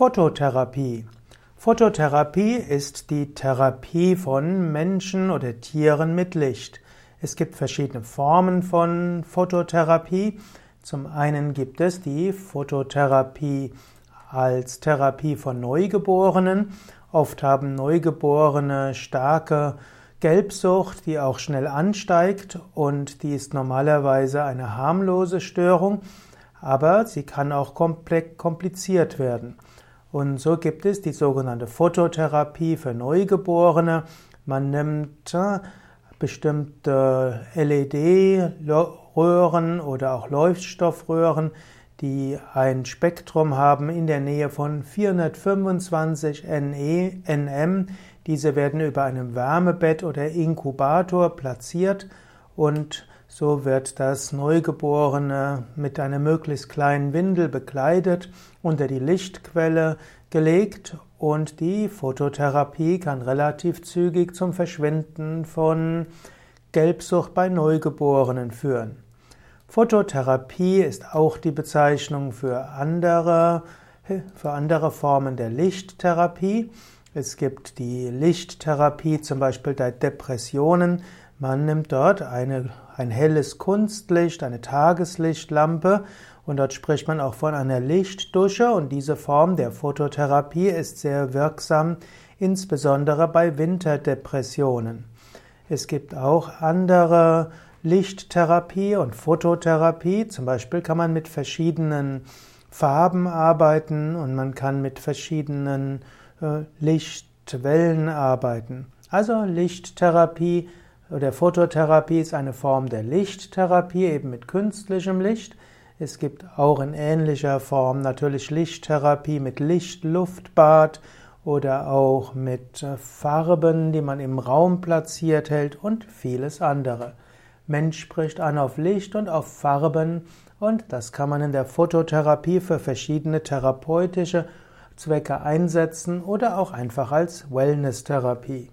Phototherapie. Phototherapie ist die Therapie von Menschen oder Tieren mit Licht. Es gibt verschiedene Formen von Phototherapie. Zum einen gibt es die Phototherapie als Therapie von Neugeborenen. Oft haben Neugeborene starke Gelbsucht, die auch schnell ansteigt und die ist normalerweise eine harmlose Störung, aber sie kann auch kompliziert werden. Und so gibt es die sogenannte Phototherapie für Neugeborene. Man nimmt äh, bestimmte LED-Röhren oder auch Leuchtstoffröhren, die ein Spektrum haben in der Nähe von 425 NE, nm. Diese werden über einem Wärmebett oder Inkubator platziert und so wird das Neugeborene mit einer möglichst kleinen Windel bekleidet, unter die Lichtquelle gelegt und die Phototherapie kann relativ zügig zum Verschwinden von Gelbsucht bei Neugeborenen führen. Phototherapie ist auch die Bezeichnung für andere, für andere Formen der Lichttherapie. Es gibt die Lichttherapie zum Beispiel bei Depressionen. Man nimmt dort eine, ein helles Kunstlicht, eine Tageslichtlampe und dort spricht man auch von einer Lichtdusche und diese Form der Phototherapie ist sehr wirksam, insbesondere bei Winterdepressionen. Es gibt auch andere Lichttherapie und Phototherapie. Zum Beispiel kann man mit verschiedenen Farben arbeiten und man kann mit verschiedenen äh, Lichtwellen arbeiten. Also Lichttherapie oder Phototherapie ist eine Form der Lichttherapie, eben mit künstlichem Licht. Es gibt auch in ähnlicher Form natürlich Lichttherapie mit Lichtluftbad oder auch mit äh, Farben, die man im Raum platziert hält und vieles andere. Mensch spricht an auf Licht und auf Farben und das kann man in der Phototherapie für verschiedene therapeutische Zwecke einsetzen oder auch einfach als Wellness-Therapie.